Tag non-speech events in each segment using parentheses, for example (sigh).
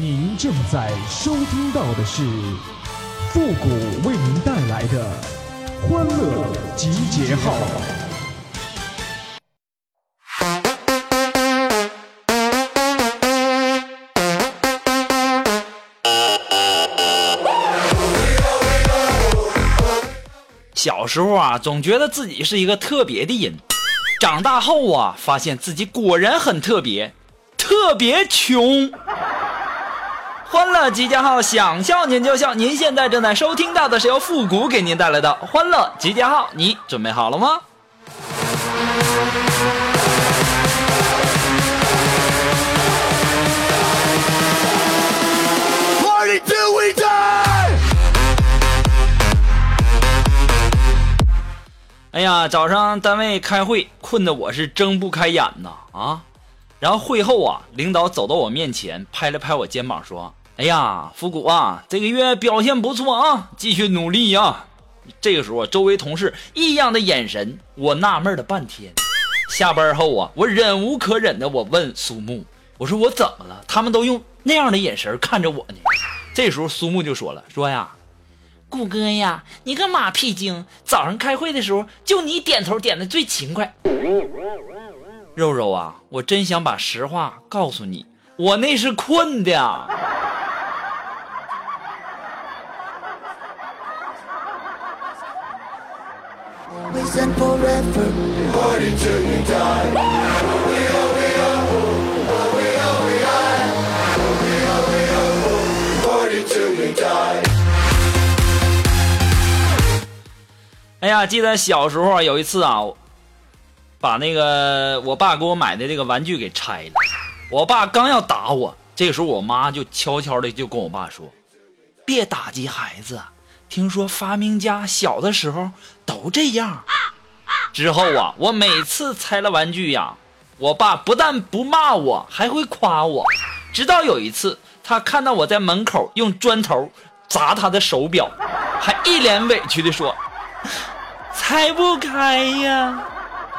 您正在收听到的是复古为您带来的欢乐集结号。小时候啊，总觉得自己是一个特别的人，长大后啊，发现自己果然很特别，特别穷。欢乐集结号，想笑您就笑。您现在正在收听到的是由复古给您带来的欢乐集结号，你准备好了吗？哎呀，早上单位开会，困得我是睁不开眼呐啊！然后会后啊，领导走到我面前，拍了拍我肩膀，说：“哎呀，复古啊，这个月表现不错啊，继续努力呀。”这个时候，周围同事异样的眼神，我纳闷了半天。下班后啊，我忍无可忍的，我问苏木：“我说我怎么了？他们都用那样的眼神看着我呢？”这时候苏木就说了：“说呀。”顾哥呀，你个马屁精！早上开会的时候，就你点头点的最勤快。肉肉啊，我真想把实话告诉你，我那是困的。哎呀，记得小时候，有一次啊，把那个我爸给我买的这个玩具给拆了。我爸刚要打我，这个时候我妈就悄悄的就跟我爸说：“别打击孩子，听说发明家小的时候都这样。”之后啊，我每次拆了玩具呀，我爸不但不骂我，还会夸我。直到有一次，他看到我在门口用砖头砸他的手表，还一脸委屈的说。拆不开呀！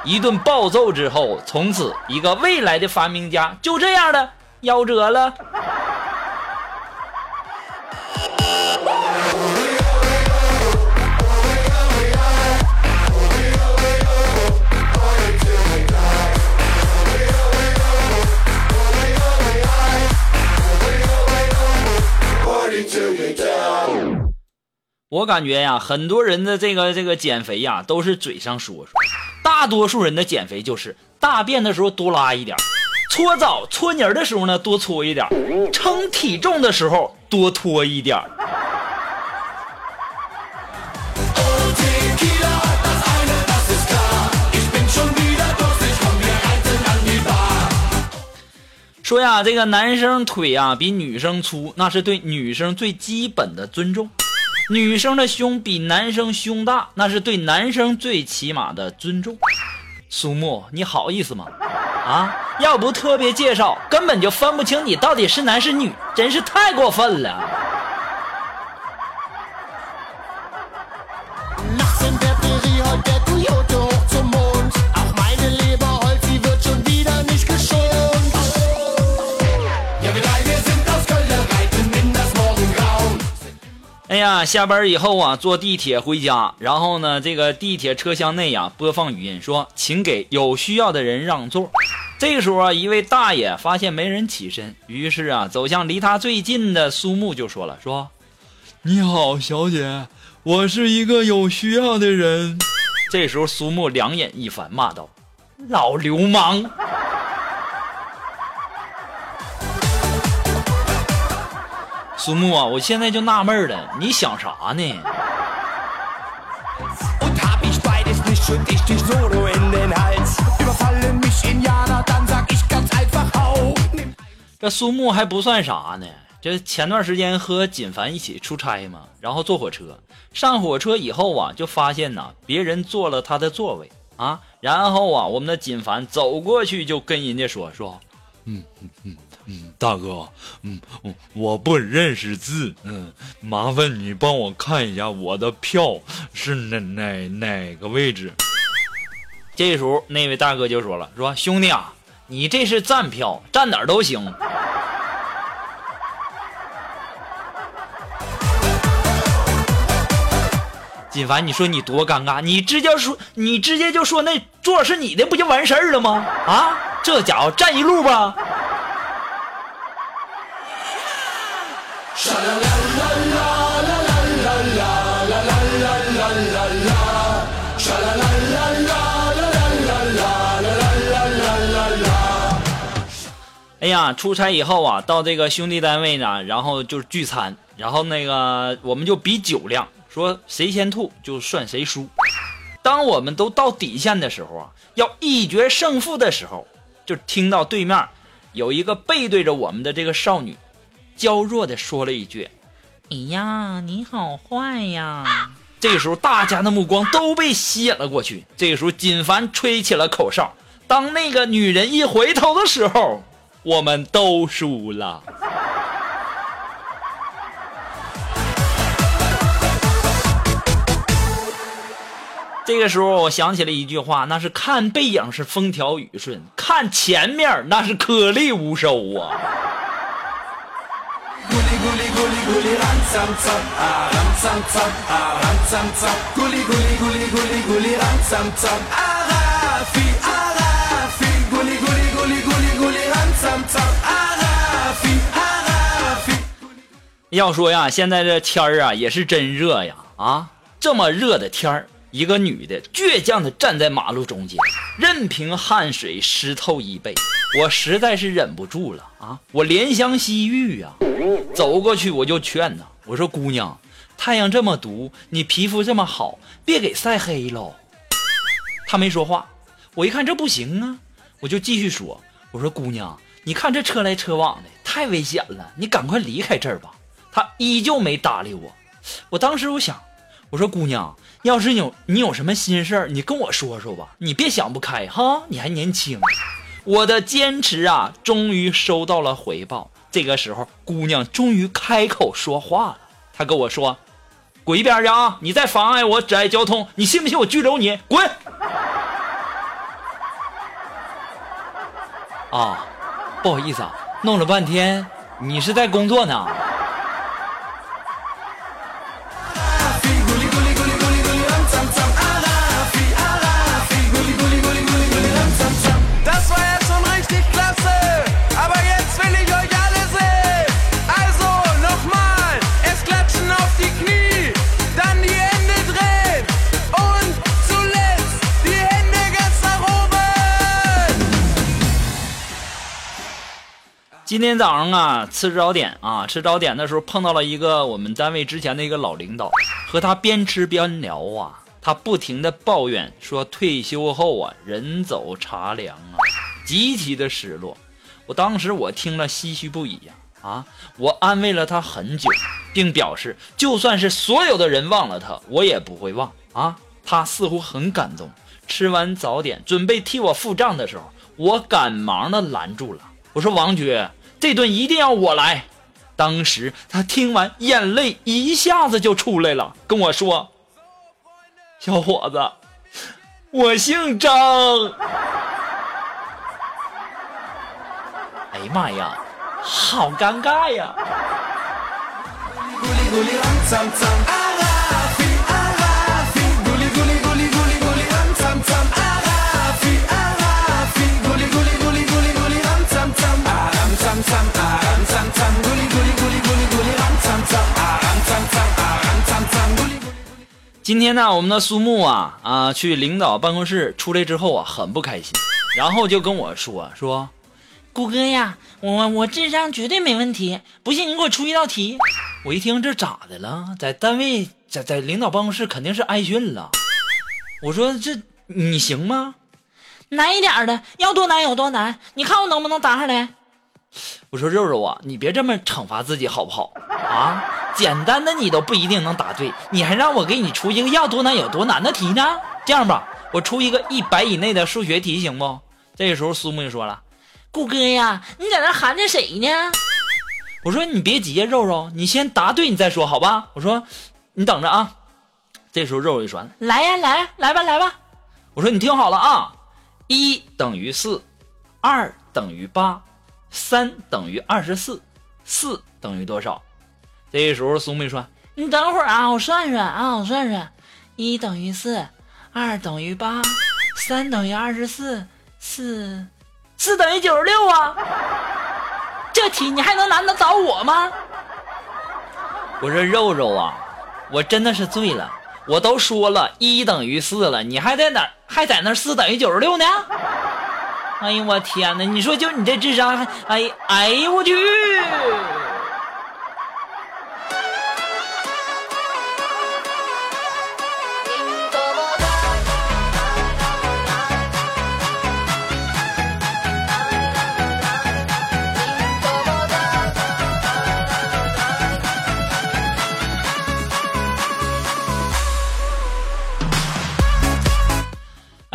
一顿暴揍之后，从此一个未来的发明家就这样的夭折了。我感觉呀，很多人的这个这个减肥呀，都是嘴上说说，大多数人的减肥就是大便的时候多拉一点，搓澡搓泥的时候呢多搓一点，称体重的时候多拖一点。说呀，这个男生腿呀比女生粗，那是对女生最基本的尊重。女生的胸比男生胸大，那是对男生最起码的尊重。苏木，你好意思吗？啊，要不特别介绍，根本就分不清你到底是男是女，真是太过分了。下班以后啊，坐地铁回家，然后呢，这个地铁车厢内呀，播放语音说：“请给有需要的人让座。”这个时候啊，一位大爷发现没人起身，于是啊，走向离他最近的苏木就说了：“说，你好，小姐，我是一个有需要的人。”这时候苏木两眼一翻，骂道：“老流氓！”苏木啊，我现在就纳闷了，你想啥呢？这苏木还不算啥呢，这前段时间和锦凡一起出差嘛，然后坐火车，上火车以后啊，就发现呐，别人坐了他的座位啊，然后啊，我们的锦凡走过去就跟人家说说，嗯嗯嗯。嗯大哥嗯我我不认识字嗯麻烦你帮我看一下我的票是哪哪哪个位置。这时候那位大哥就说了说兄弟啊你这是站票站哪儿都行。锦凡你说你多尴尬你直接说你直接就说那座是你的不就完事儿了吗？啊？这家伙站一路吧。哎呀，出差以后啊，到这个兄弟单位呢，然后就是聚餐，然后那个我们就比酒量，说谁先吐就算谁输。当我们都到底线的时候啊，要一决胜负的时候，就听到对面有一个背对着我们的这个少女，娇弱的说了一句：“哎呀，你好坏呀！” (laughs) 这个时候，大家的目光都被吸引了过去。这个时候，锦凡吹起了口哨，当那个女人一回头的时候。我们都输了。这个时候，我想起了一句话，那是看背影是风调雨顺，看前面那是颗粒无收啊。啊要说呀，现在这天儿啊也是真热呀！啊，这么热的天儿，一个女的倔强的站在马路中间，任凭汗水湿透衣背，我实在是忍不住了啊！我怜香惜玉呀，走过去我就劝她，我说姑娘，太阳这么毒，你皮肤这么好，别给晒黑喽。她没说话，我一看这不行啊，我就继续说，我说姑娘，你看这车来车往的，太危险了，你赶快离开这儿吧。他依旧没搭理我，我当时我想，我说姑娘，要是有你有什么心事儿，你跟我说说吧，你别想不开哈，你还年轻。我的坚持啊，终于收到了回报。这个时候，姑娘终于开口说话了，她跟我说：“滚一边去啊！你再妨碍我挚爱交通，你信不信我拘留你？滚！”啊，不好意思啊，弄了半天，你是在工作呢。今天早上啊，吃早点啊，吃早点的时候碰到了一个我们单位之前的一个老领导，和他边吃边聊啊，他不停的抱怨说退休后啊人走茶凉啊，极其的失落。我当时我听了唏嘘不已呀啊，我安慰了他很久，并表示就算是所有的人忘了他，我也不会忘啊。他似乎很感动。吃完早点准备替我付账的时候，我赶忙的拦住了。我说王局，这顿一定要我来。当时他听完，眼泪一下子就出来了，跟我说：“小伙子，我姓张。”哎呀妈呀，好尴尬呀！今天呢，我们的苏木啊啊，去领导办公室出来之后啊，很不开心，然后就跟我说说，谷歌呀，我我智商绝对没问题，不信你给我出一道题。我一听这咋的了？在单位在在领导办公室肯定是挨训了。我说这你行吗？难一点的，要多难有多难，你看我能不能答上来？我说肉肉啊，你别这么惩罚自己好不好啊？简单的你都不一定能答对，你还让我给你出一个要多难有多难的题呢？这样吧，我出一个一百以内的数学题行不？这个时候苏木就说了：“顾哥呀，你在那含着谁呢？”我说：“你别急呀，肉肉，你先答对你再说好吧？”我说：“你等着啊。”这时候肉肉就说：“来呀，来来吧，来吧。”我说：“你听好了啊，一等于四，二等于八。三等于二十四，四等于多少？这时候苏妹说：“你等会儿啊，我算算啊，我算算，一等于四，二等于八，三等于二十四，四四等于九十六啊！这题你还能难得倒我吗？我说肉肉啊，我真的是醉了。我都说了一等于四了，你还在哪还在那四等于九十六呢？哎呦我天哪！你说就你这智商，还哎哎呦我去！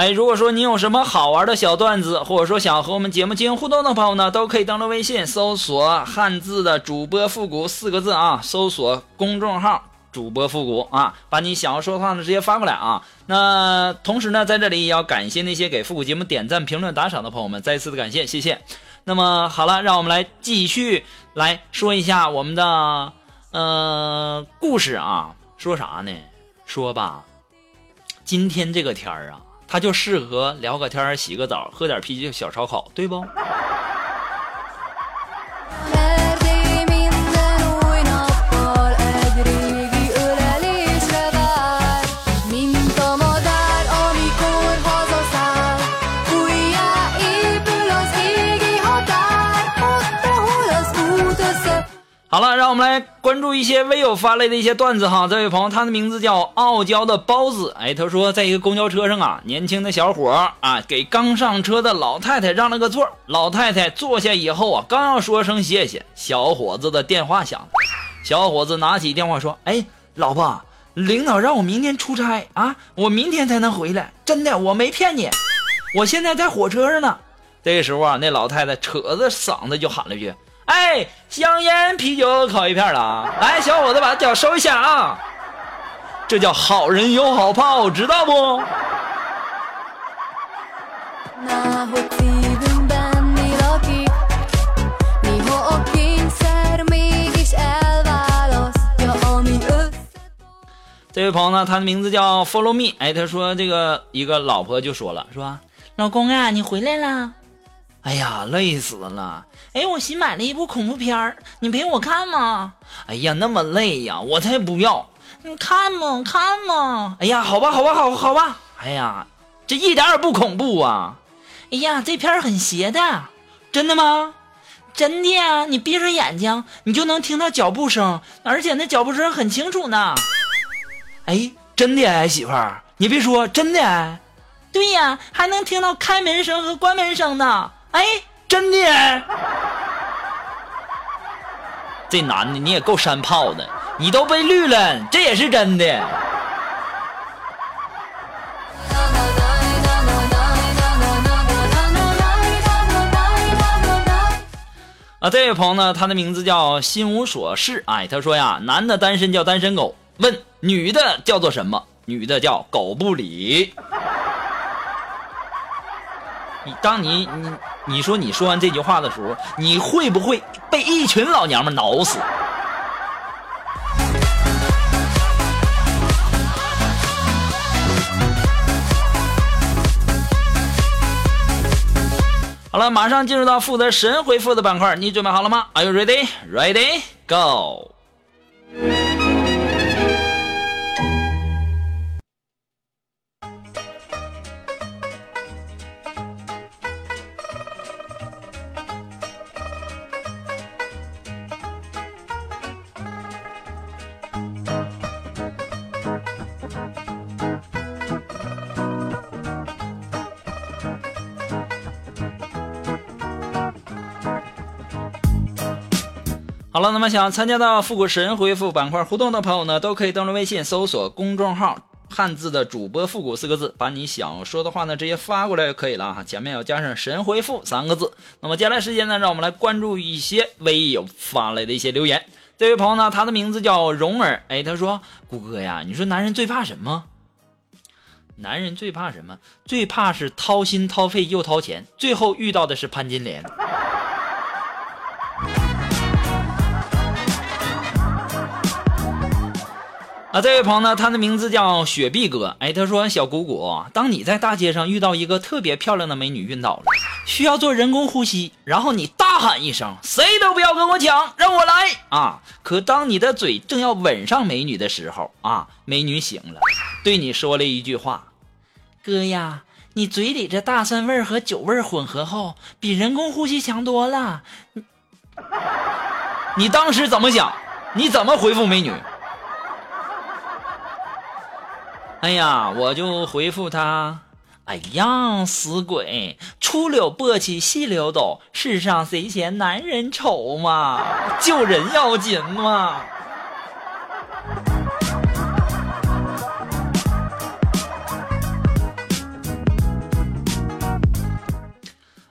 哎，如果说你有什么好玩的小段子，或者说想和我们节目进行互动的朋友呢，都可以登录微信搜索“汉字的主播复古”四个字啊，搜索公众号“主播复古”啊，把你想要说的话呢直接发过来啊。那同时呢，在这里也要感谢那些给复古节目点赞、评论、打赏的朋友们，再次的感谢，谢谢。那么好了，让我们来继续来说一下我们的呃故事啊，说啥呢？说吧，今天这个天儿啊。他就适合聊个天洗个澡，喝点啤酒，小烧烤，对不？好了，让我们来关注一些微友发来的一些段子哈。这位朋友，他的名字叫傲娇的包子。哎，他说，在一个公交车上啊，年轻的小伙啊，给刚上车的老太太让了个座。老太太坐下以后啊，刚要说声谢谢，小伙子的电话响了。小伙子拿起电话说：“哎，老婆，领导让我明天出差啊，我明天才能回来，真的，我没骗你，我现在在火车上呢。”这个时候啊，那老太太扯着嗓子就喊了一句。哎，香烟、啤酒、烤鱼片了啊！来，小伙子，把脚收一下啊！这叫好人有好报，知道不？这位朋友呢，他的名字叫 Follow Me。哎，他说这个一个老婆就说了，说老公啊，你回来了。哎呀，累死了！哎，我新买了一部恐怖片儿，你陪我看吗？哎呀，那么累呀，我才不要！你看嘛，看嘛！哎呀，好吧，好吧，好，好吧！哎呀，这一点也不恐怖啊！哎呀，这片儿很邪的，真的吗？真的呀！你闭上眼睛，你就能听到脚步声，而且那脚步声很清楚呢。哎，真的哎，媳妇儿，你别说，真的哎。对呀，还能听到开门声和关门声呢。哎，真的！这男的你也够山炮的，你都被绿了，这也是真的。啊，这位朋友呢，他的名字叫心无所事。哎，他说呀，男的单身叫单身狗，问女的叫做什么？女的叫狗不理。你当你你你说你说完这句话的时候，你会不会被一群老娘们挠死？好了，马上进入到负责神回复的板块，你准备好了吗？Are you ready? Ready? Go! 好了，那么想参加到复古神回复板块互动的朋友呢，都可以登录微信搜索公众号“汉字的主播复古”四个字，把你想说的话呢直接发过来就可以了哈，前面要加上“神回复”三个字。那么接下来时间呢，让我们来关注一些微友发来的一些留言。这位朋友呢，他的名字叫蓉儿，哎，他说：“谷哥呀，你说男人最怕什么？男人最怕什么？最怕是掏心掏肺又掏钱，最后遇到的是潘金莲。”啊，这位朋友呢，他的名字叫雪碧哥。哎，他说：“小姑姑，当你在大街上遇到一个特别漂亮的美女晕倒了，需要做人工呼吸，然后你大喊一声：‘谁都不要跟我抢，让我来！’啊，可当你的嘴正要吻上美女的时候，啊，美女醒了，对你说了一句话：‘哥呀，你嘴里这大蒜味和酒味混合后，比人工呼吸强多了。(laughs) ’你当时怎么想？你怎么回复美女？”哎呀，我就回复他，哎呀，死鬼，出溜簸箕细溜斗，世上谁嫌男人丑嘛？救人要紧嘛！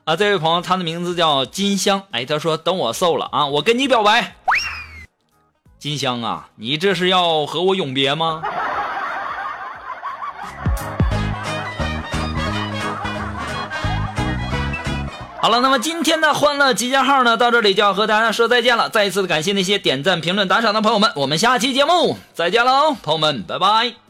啊，这位朋友，他的名字叫金香，哎，他说等我瘦了啊，我跟你表白。金香啊，你这是要和我永别吗？好了，那么今天的欢乐集结号呢，到这里就要和大家说再见了。再一次的感谢那些点赞、评论、打赏的朋友们，我们下期节目再见喽，朋友们，拜拜。